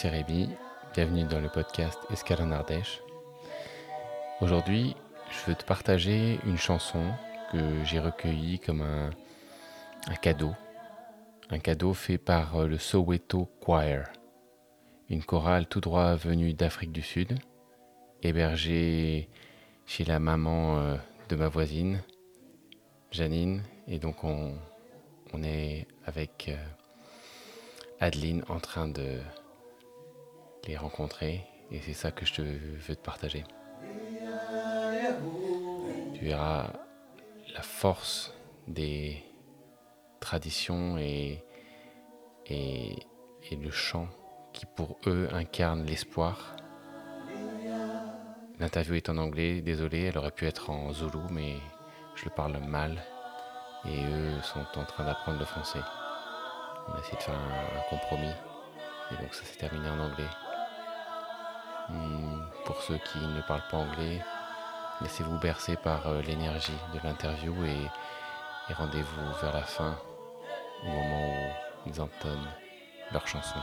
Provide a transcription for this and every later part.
C'est Rémi. Bienvenue dans le podcast Escale en Ardèche. Aujourd'hui, je veux te partager une chanson que j'ai recueillie comme un, cadeau. Un cadeau fait par le Soweto Choir, une chorale tout droit venue d'Afrique du Sud, hébergée chez la maman euh, de ma voisine, Janine. Et donc, on, on est avec euh, Adeline en train de les rencontrer. Et c'est ça que je te veux te partager. Tu verras la force des traditions et, et, et le chant qui pour eux incarne l'espoir. L'interview est en anglais, désolé, elle aurait pu être en zoulou, mais je le parle mal et eux sont en train d'apprendre le français. On a essayé de faire un, un compromis et donc ça s'est terminé en anglais. Pour ceux qui ne parlent pas anglais, laissez-vous bercer par euh, l'énergie de l'interview et rendez-vous vers la fin, au moment où ils entonnent leur chanson.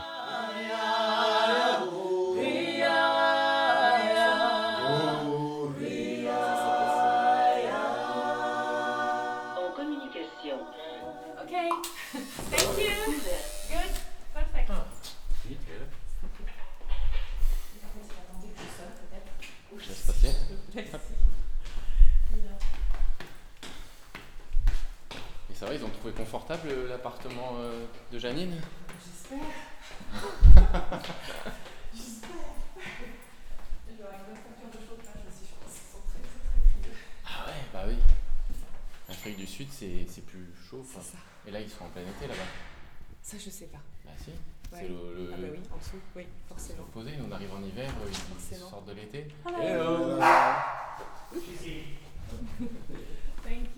Ils ont trouvé confortable euh, l'appartement euh, de Janine? J'espère. J'espère. Il y aura une bonne facture de chauffage aussi, je pense. Ils sont très très très frileux. Ah ouais, bah oui. L'Afrique du Sud, c'est c'est plus chaud. C'est ça. Et là, ils sont en plein été là-bas. Ça, je sais pas. Bah si. Ouais. C'est le, le- Ah bah oui, en dessous, oui, c'est forcément. l'opposé. On arrive en hiver, eux, ils Forcément. sortent de l'été. Hello. Thank you.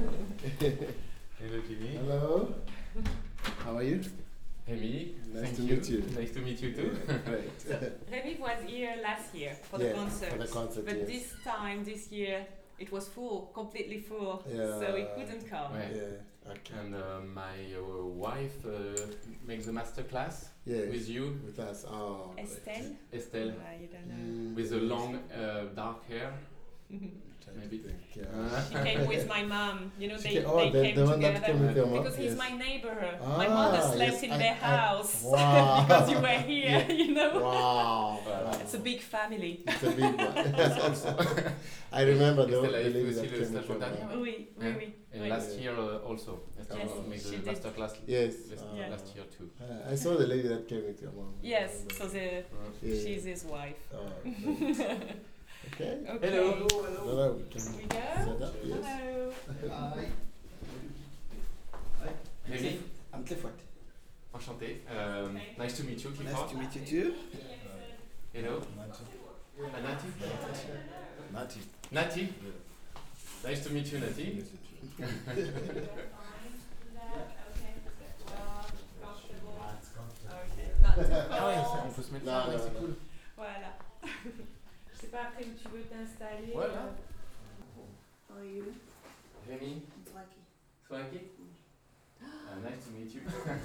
Hello Jimmy. Hello. How are you? Amy. Nice thank to you. meet you. Nice to meet you too. Great. Remy was here last year for Yeah, the concert. for the concert, but yes. this time, this year, it was full, completely full. Yeah. So he couldn't come. Ouais. Yeah. Okay. And uh, my uh, wife uh, makes the master class Yes. with you, With us. Oh. great. Estelle? Estelle, I don't know. Mm, with the long uh, dark hair. trying to maybe. think, yeah. She came with my mom. You know, She they, ca- oh, they the, came the one together. came with your mom. Because he's yes. my neighbor. Ah, my mother slept yes, in I- their I- house Wow. because you were here, you know. Wow. Voilà. It's a big family. It's a big one. I remember the, Estelle the a fait lady aussi that le came with stage your dernier. mom. Oui, oui, Yeah. oui. And oui. last year uh, also, Estelle Yes, made she the did. master class Yes. last, uh, Yeah. last year too. uh, I saw the lady that came with your mom. Yes, so the, Yeah. she's his wife. Oh, great. Okay. Okay. Hello. We can We go? set up? Yes. Hello. Hi. Rémi, I'm Clifford. enchanté. Um, nice to meet you, Nice to meet you too. Hello. Uh, Nati. Nati. Nati. Nice to meet you, Nati. Not too Ah ouais, on peut se mettre là, c'est cool. Voilà. Je sais pas après où tu veux t'installer. Voilà. euh, How are you? Rémi, Swaki. Swaggy. Uh, nice to meet you.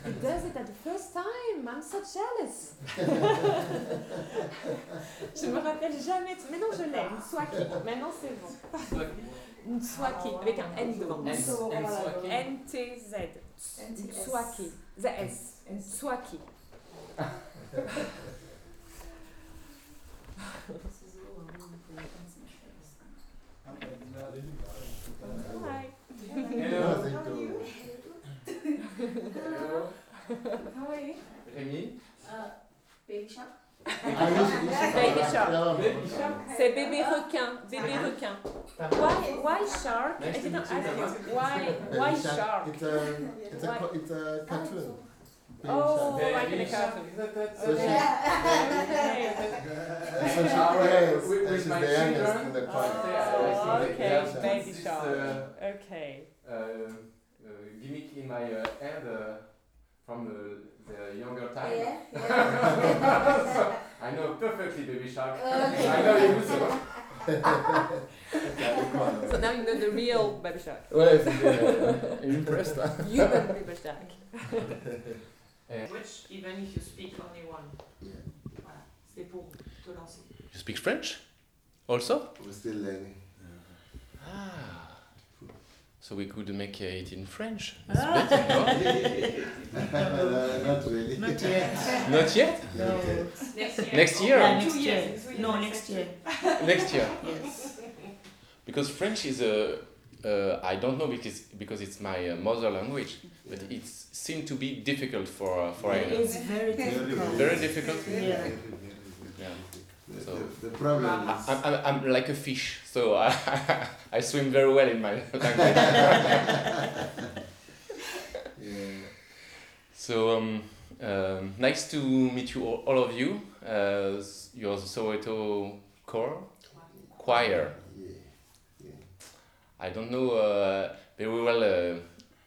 He does it at the first time. I'm so jealous. je me rappelle jamais. Mais non, je l'ai. Swaki. Maintenant, c'est bon. Swaki avec un N devant. N- N Swaggy. N-T-Z. Une swaki. Z-S. Une swaki. Hi. Hello. Thank you. Hello. How are you? Rémi. Uh, baby shark. Ah. Baby shark? Ah, Baby shark. C'est bébé requin. Bébé requin. Why, why shark? I didn't ask you. Why, why Baby shark? It's a, it's a, Why? it's a cartoon. Baby Oh, like in a cartoon. So she- Okay. So she Ah ouais, plays, with- and with she's my the youngest children. in the Ah, choir. Oh, okay, baby shark. uh, Okay. Uh, gimmick in my uh, head uh, from the, the younger time. Yeah. yeah. I know perfectly Baby Shark. Okay. I know you so. So now you know the real baby shark. Ouais, c'est impressed. hein. Human baby shark. Which, even if you speak only one. Yeah. Voilà, c'est pour te lancer. You speak French? Also? We're still learning. Ah. So we could make it in French. It's better, no? Uh, not really. Not yet. Not yet? No. Next year. Next year? Yeah, next year. in two years, No, next next year. year. Next year. Yes. Because French is a, uh, I don't know because because it's my uh, mother language, but it seems to be difficult for uh, for It Aina. very difficult. Very difficult. Yeah. Yeah. The, So- the, the problem I, is. I'm, I'm, I'm like a fish, so I, I swim very well in my language. yeah. So um, um, nice to meet you all, all of you. Uh, you're the Soweto choir. Choir. Yeah. Yeah. I don't know uh, very well uh,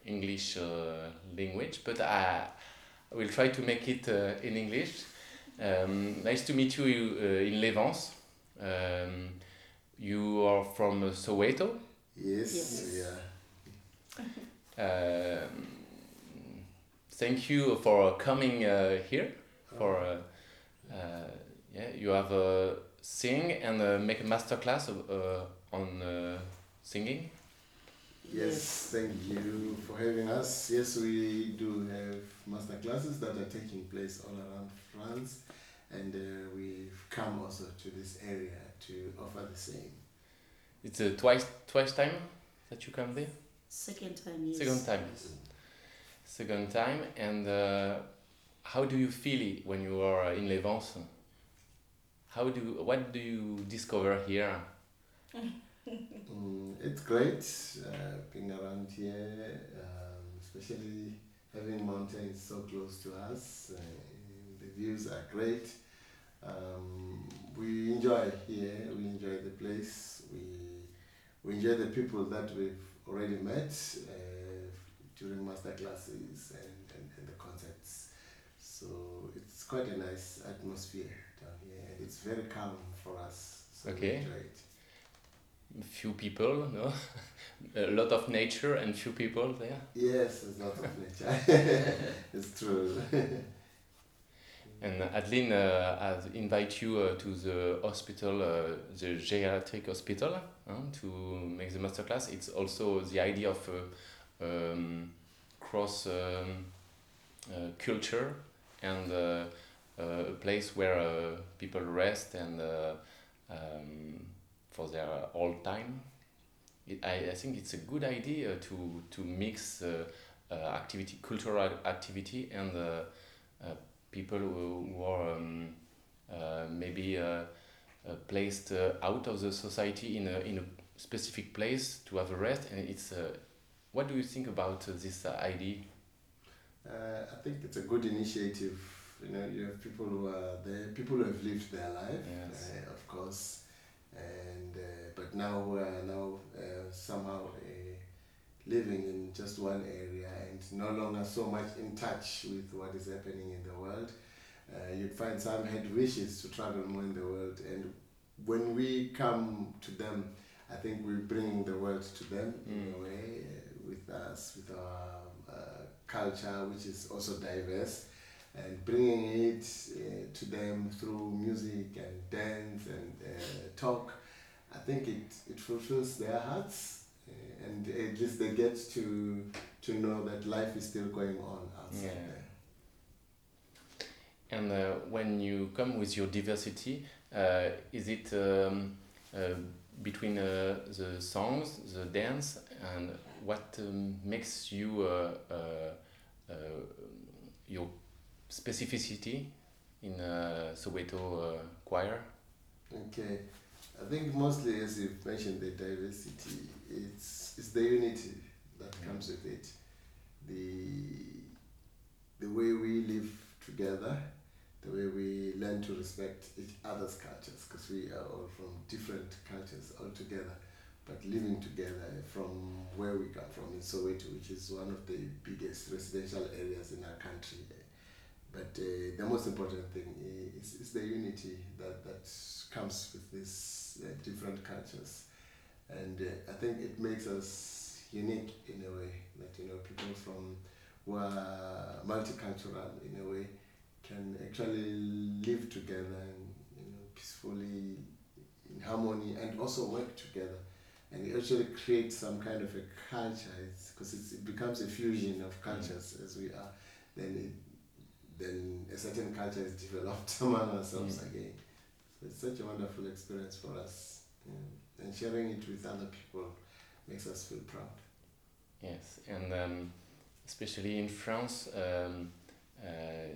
English uh, language, but I will try to make it uh, in English. Um, nice to meet you uh, in Les Vans. Um, you are from uh, Soweto. Yes. Yes. Yeah. Um, thank you for coming uh, here. For uh, uh, yeah, you have uh, sing and uh, make a master class of, uh, on uh, singing. Yes, thank you for having us. Yes, we do have master classes that are taking place all around France, and uh, we've come also to this area to offer the same. It's a twice twice time that you come there. Second time, yes. Second time. yes. Second time, and uh, how do you feel it when you are in Les Vans? How do what do you discover here? Mm, it's great uh, being around here, um, especially having mountains so close to us. Uh, the views are great. Um, we enjoy here. We enjoy the place. We we enjoy the people that we've already met uh, during master classes and, and, and the concerts. So it's quite a nice atmosphere down here, and it's very calm for us. So Okay. We enjoy it. Few people, no, a lot of nature and few people there. Yes, there's lot of nature. it's true. And Adeline uh, has invite you uh, to the hospital, uh, the geriatric hospital, uh, to make the masterclass. It's also the idea of uh, um, cross um, uh, culture and uh, uh, a place where uh, people rest and uh, um, for their old time. It, I, I think it's a good idea to to mix uh, uh, activity, cultural activity, and uh, uh, people who, who are um, uh, maybe uh, uh, placed uh, out of the society in a, in a specific place to have a rest and it's uh, what do you think about uh, this uh, idea Uh, I think it's a good initiative. You know, you have people who are there, people who have lived their life, Yes. uh, of course, and uh, but now we are now uh, somehow uh, living in just one area and no longer so much in touch with what is happening in the world. Uh, you'd find some had wishes to travel more in the world, and when we come to them, I think we're bringing the world to them in Mm. a way uh, with us, with our uh, culture, which is also diverse, and bringing it uh, to them through music and dance and uh, talk. I think it, it fulfills their hearts, uh, and at least they get to to know that life is still going on outside Yeah. there. and uh, when you come with your diversity uh, is it um, uh, between uh, the songs the dance and what um, makes you uh, uh, uh, your specificity in uh, Soweto uh, choir Okay, I think mostly as you've mentioned the diversity, it's it's the unity that mm. comes with it. The the way we live together, the way we learn to respect each other's cultures, because we are all from different cultures altogether, but living together from where we come from in Soweto, which is one of the biggest residential areas in our country. But uh, the most important thing is, is the unity that, that comes with these uh, different cultures. And uh, I think it makes us unique in a way that, you know, people from who are multicultural in a way can actually live together and you know peacefully in harmony and also work together. And it actually create some kind of a culture. Because it becomes a fusion of cultures as we are. Then it, then a certain culture is developed among ourselves Mm. again so it's such a wonderful experience for us yeah. and sharing it with other people makes us feel proud Yes, and um, especially in France, um, uh,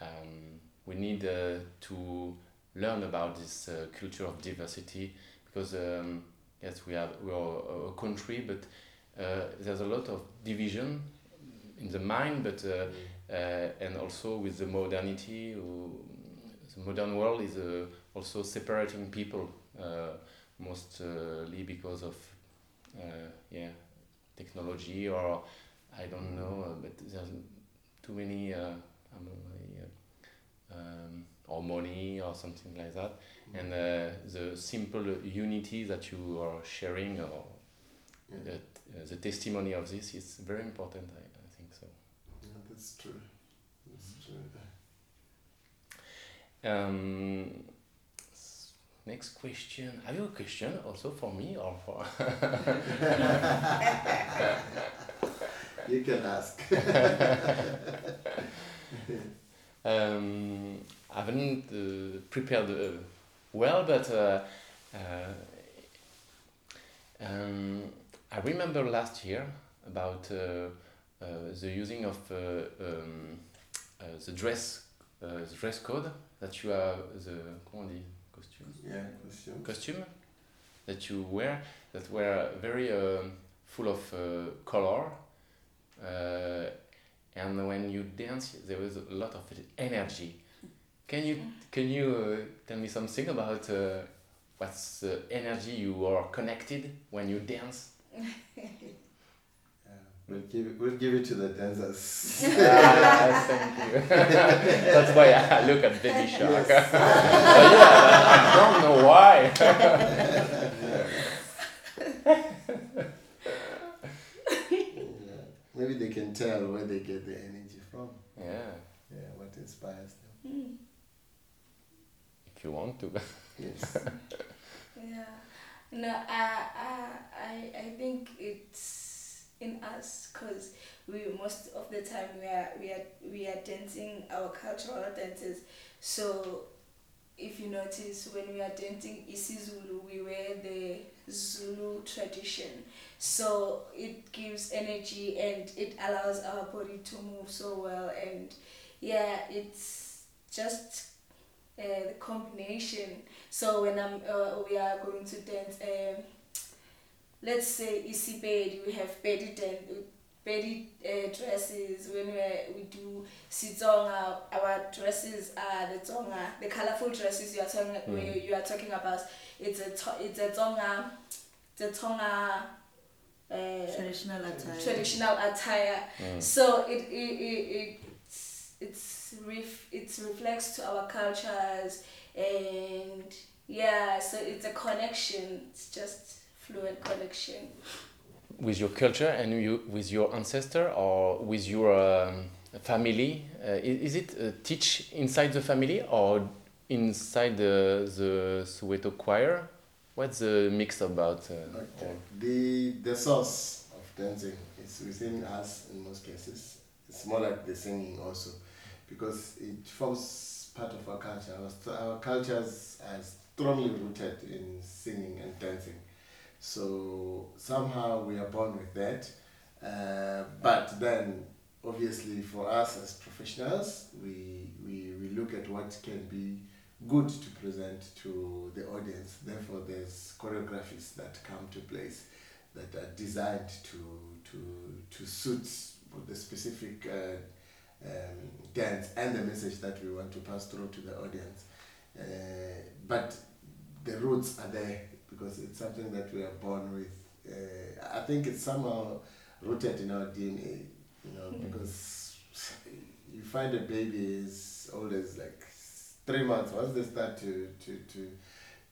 um, we need uh, to learn about this uh, culture of diversity because um, yes, we have we are a country, but uh, there's a lot of division in the mind, but uh, uh, and also with the modernity, uh, the modern world is uh, also separating people uh, mostly because of uh, yeah technology or I don't know, uh, but there's too many uh, um, uh, um, or money or something like that, and uh, the simple unity that you are sharing or yeah. the, uh, the testimony of this is very important. I, I think so. yeah that's true that's true Um, next question. Have you a question also for me or for? you can ask Um, I haven't uh, prepared uh, well, but uh, uh, um, I remember last year about uh, the using of uh, um, uh, the dress uh, the dress code that you have the comment on dit costume? Yeah question costume that you wear that were very um full of uh, color uh, and when you dance there was a lot of energy. Can you can you uh, tell me something about uh, what's the energy you are connected when you dance? Yeah, we'll give it, we'll give it to the dancers. ah, thank you that's why I look at baby shark Yes. But yeah, I don't know why yeah. Maybe they can tell where they get their energy from. yeah Yeah, what inspires them. Mm. if you want to Yes. Yeah. No, I, I, I, I think it's in us because we most of the time we are we are we are dancing our cultural dances. So, if you notice when we are dancing isiZulu, we wear the Zulu tradition. So it gives energy and it allows our body to move so well. And yeah, it's just uh, the combination. So when I'm, uh, we are going to dance, um, let's say easy isipedi, we have bedi dan- bedi uh, dresses. When we we do sitonga, our dresses are the tonga, the colorful dresses you are talking Mm. you, you are talking about. It's a to, it's a tonga, the tonga. Uh, Traditional attire. traditional attire Mm. so it it, it it's it's ref, it reflects to our cultures and yeah so it's a connection it's just fluent connection with your culture and you with your ancestor or with your um, family uh, i- is it uh, teach inside the family or inside the, the Soweto choir what's the mix about uh, Okay. The the source of dancing is within us in most cases. It's more like the singing also, because it forms part of our culture. Our, our cultures are strongly rooted in singing and dancing. So somehow we are born with that. Uh, but then, obviously, for us as professionals, we, we, we look at what can be good to present to the audience. Therefore, there's choreographies that come to place that are designed to to to suit the specific uh, um, dance and the message that we want to pass through to the audience. Uh, but the roots are there because it's something that we are born with. Uh, I think it's somehow rooted in our DNA, you know, because you find a baby as old as like three months once they start to to to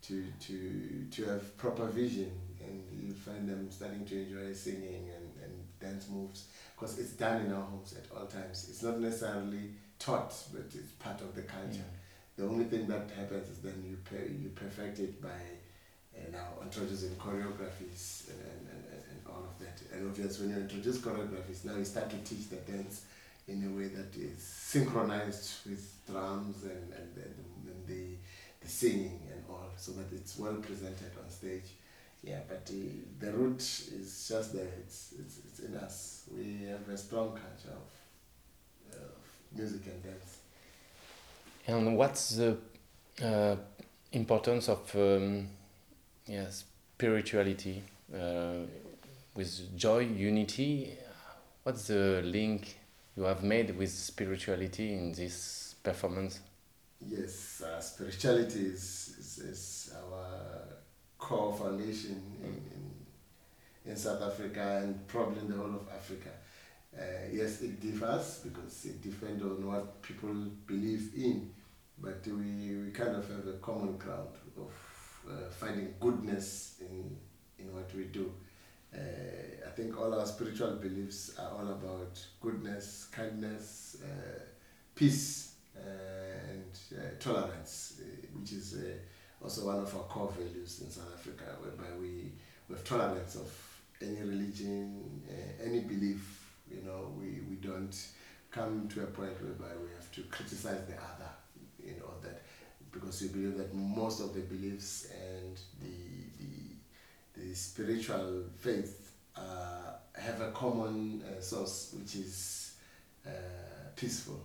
to to to have proper vision and you find them starting to enjoy singing and, and dance moves because it's done in our homes at all times. It's not necessarily taught, but it's part of the culture. The only thing that happens is then you per- you perfect it by uh, now introducing choreographies and, and, and, and all of that. And obviously, when you introduce choreographies, now you start to teach the dance in a way that is synchronized with drums and, and, and, and the, the singing and all, so that it's well presented on stage. Yeah, but the, the root is just there. It's, it's, it's in us. We have a strong culture of, of music and dance. And what's the uh, importance of um, yeah, spirituality uh, with joy, unity? What's the link you have made with spirituality in this performance? Yes, uh, spirituality is, is, is our core foundation in, in, in South Africa and probably in the whole of Africa. Uh, yes, it differs because it depends on what people believe in, but we, we kind of have a common ground of uh, finding goodness in, in what we do. Uh, I think all our spiritual beliefs are all about goodness, kindness, uh, peace, uh, and uh, tolerance, uh, which is also one of our core values in South Africa, whereby we, we have tolerance of any religion, any belief. You know, we, we don't come to a point whereby we have to criticize the other, you know, that because we believe that most of the beliefs and the, the, the spiritual faith uh, have a common uh, source, which is uh, peaceful.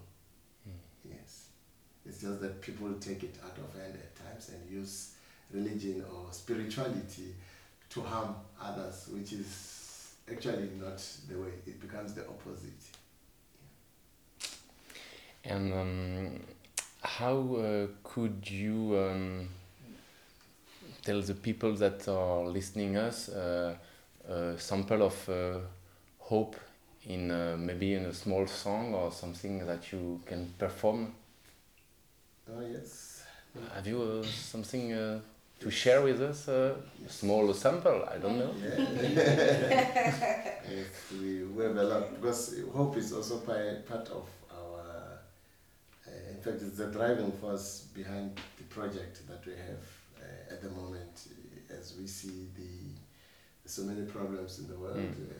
Yes. It's just that people take it out of hand at times and use religion or spirituality to harm others, which is actually not the way. It becomes the opposite. And um, how uh, could you um, tell the people that are listening us uh, a sample of uh, hope in uh, maybe in a small song or something that you can perform? Oh, yes. Have you uh, something uh, to share with us? Uh, a small sample, I don't know. yes, we, have a lot because hope is also part, of in fact, it's the driving force behind the project that we have uh, at the moment uh, as we see the so many problems in the world. Mm. Uh,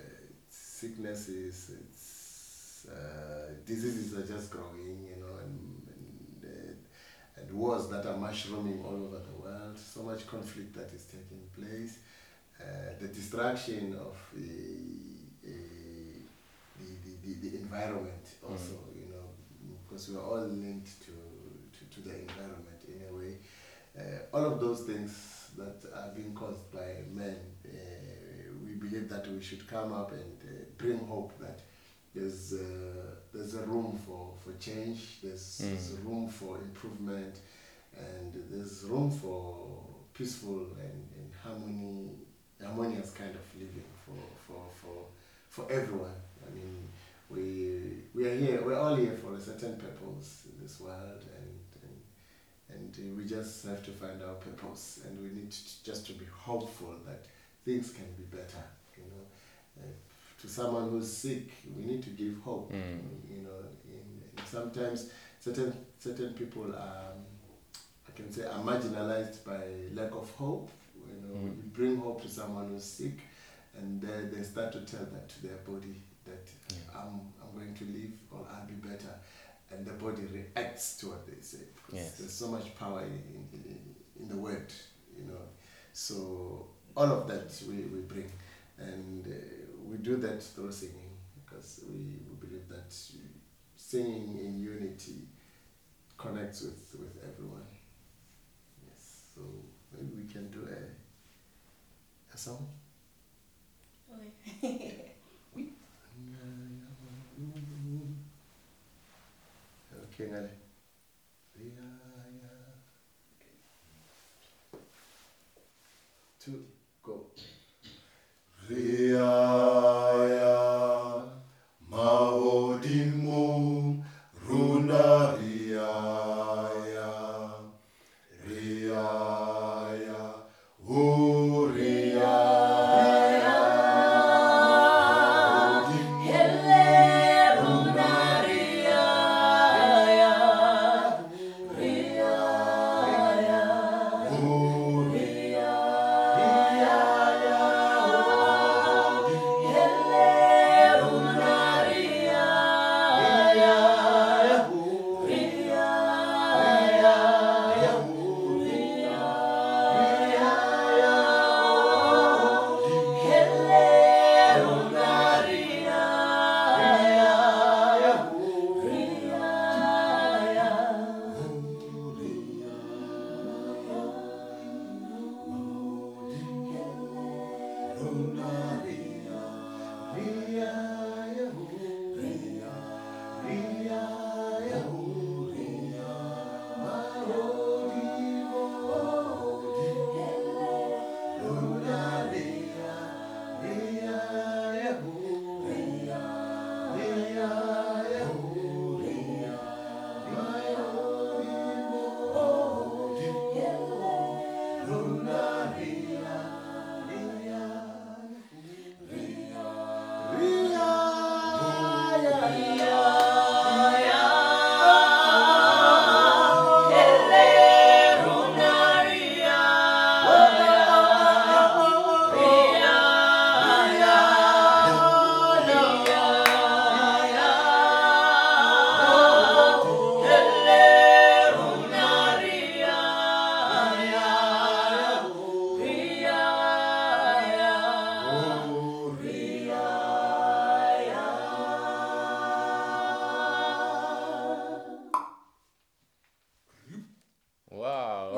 sicknesses, it's, uh, diseases are just growing, you know, and, and, uh, and wars that are mushrooming all over the world, so much conflict that is taking place, uh, the destruction of the, the, the, the, environment also, you know, because we are all linked to, to, to the environment in a way. Uh, all of those things that are being caused by men, uh, we believe that we should come up and uh, bring hope that there's uh, there's a room for, for change, there's, Mm. there's a room for improvement, and there's room for peaceful and, and harmony, harmonious kind of living for, for, for, for everyone. I mean, we, we are here, we're all here for a certain purpose in this world, and, and, and we just have to find our purpose, and we need to, just to be hopeful that things can be better, you know. Uh, to someone who's sick, we need to give hope. Mm. You know, in, in sometimes certain certain people are, I can say, are marginalized by lack of hope. You know, Mm. you bring hope to someone who's sick, and they, they start to tell that to their body that Yeah. I'm I'm going to live or I'll be better, and the body reacts to what they say. Yes. There's so much power in, in, in, in the word, you know. So all of that we, we bring, and uh, we do that through singing because we, we believe that singing in unity connects with, with everyone. Yes, so maybe we can do a, a song. Okay, Ngale. Two, go. Riaya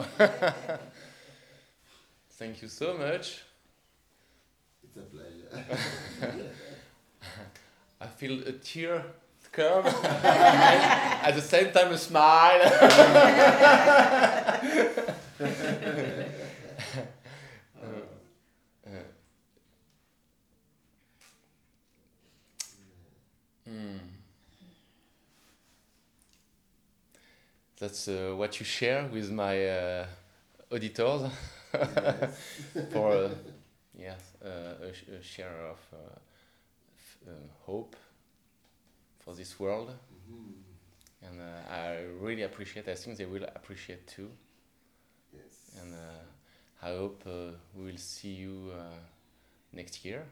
Wow. Thank you so much. It's a pleasure. I feel a tear come at the same time a smile. That's uh, what you share with my uh, auditors. For uh, yes uh, a, sh- a share of uh, f- uh, hope for this world. Mhm. and uh, I really appreciate I think they will appreciate too. Yes. and uh, I hope uh, we will see you uh, next year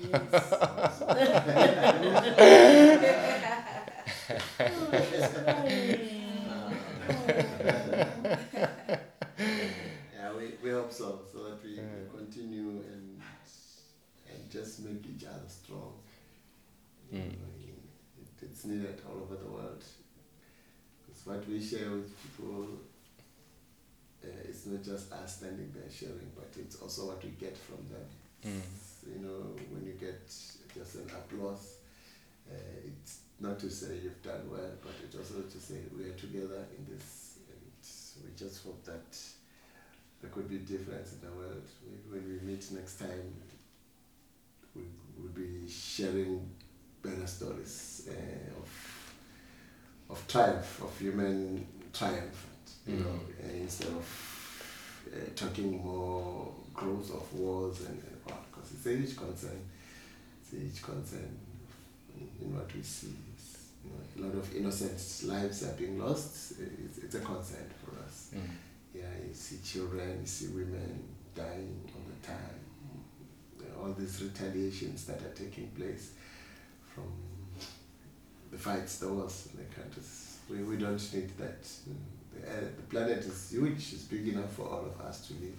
yeah, we, we hope so, so that we Mm. continue and and just make each other strong. Mm. It, it's needed all over the world. It's what we share with people. Uh, it's not just us standing there sharing, but it's also what we get from them. Mm. You know, when you get just an applause, uh, it's not to say you've done well, but it's also to say we are together in this, and we just hope that there could be difference in the world. We- When we meet next time, we will be sharing better stories uh, of of triumph, of human triumph, you know, uh, instead of uh, talking more growth of wars and, and what, because it's a huge concern. It's a huge concern in what we see. It's, you know, a lot of innocent lives are being lost. It's, it's a concern for us. Mm. Yeah, you see children, you see women dying all the time. All these retaliations that are taking place from the fights, the wars in the countries. We, we don't need that. The, uh, the planet is huge, it's big enough for all of us to live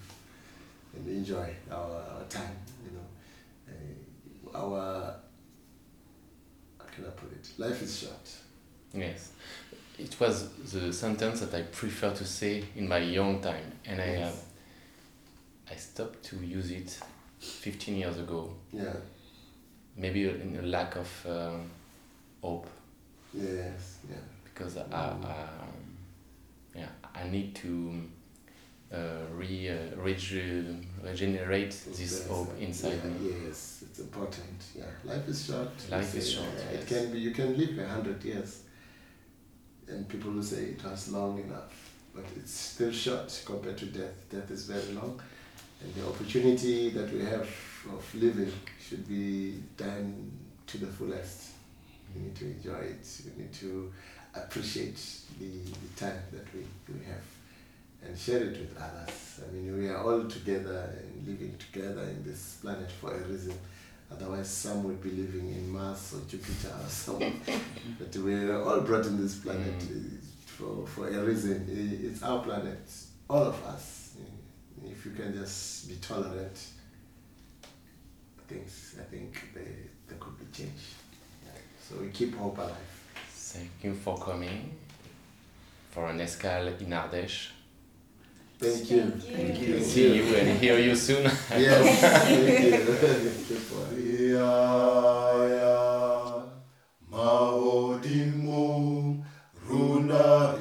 and enjoy our, our time, you know. Uh, our, can I put it? Life is short. Yes, it was the sentence that I prefer to say in my young time, and I uh, I stopped to use it 15 years ago. Yeah, Maybe in a lack of um hope, yes, yeah. because I, um, yeah I need to uh, re uh, rege- regenerate this hope uh, inside yeah, me. Yes, it's important. Yeah, life is short. Life is short, uh, yes. It can be. You can live a hundred years, and people will say it was long enough, but it's still short compared to death. Death is very long, and the opportunity that we have of living should be done to the fullest. We need to enjoy it. We need to appreciate the, the time that we, we have and share it with others. I mean, we are all together and living together in this planet for a reason. Otherwise, some would be living in Mars or Jupiter or somewhere. but we are all brought in this planet uh, for, for a reason. It's our planet, all of us. Uh, If you can just be tolerant, things, I think they, there could be changed. So we keep hope alive. Thank you for coming for an escale in Ardèche. Thank you. Thank you. See you and hear you soon. Yes. Thank you. Runa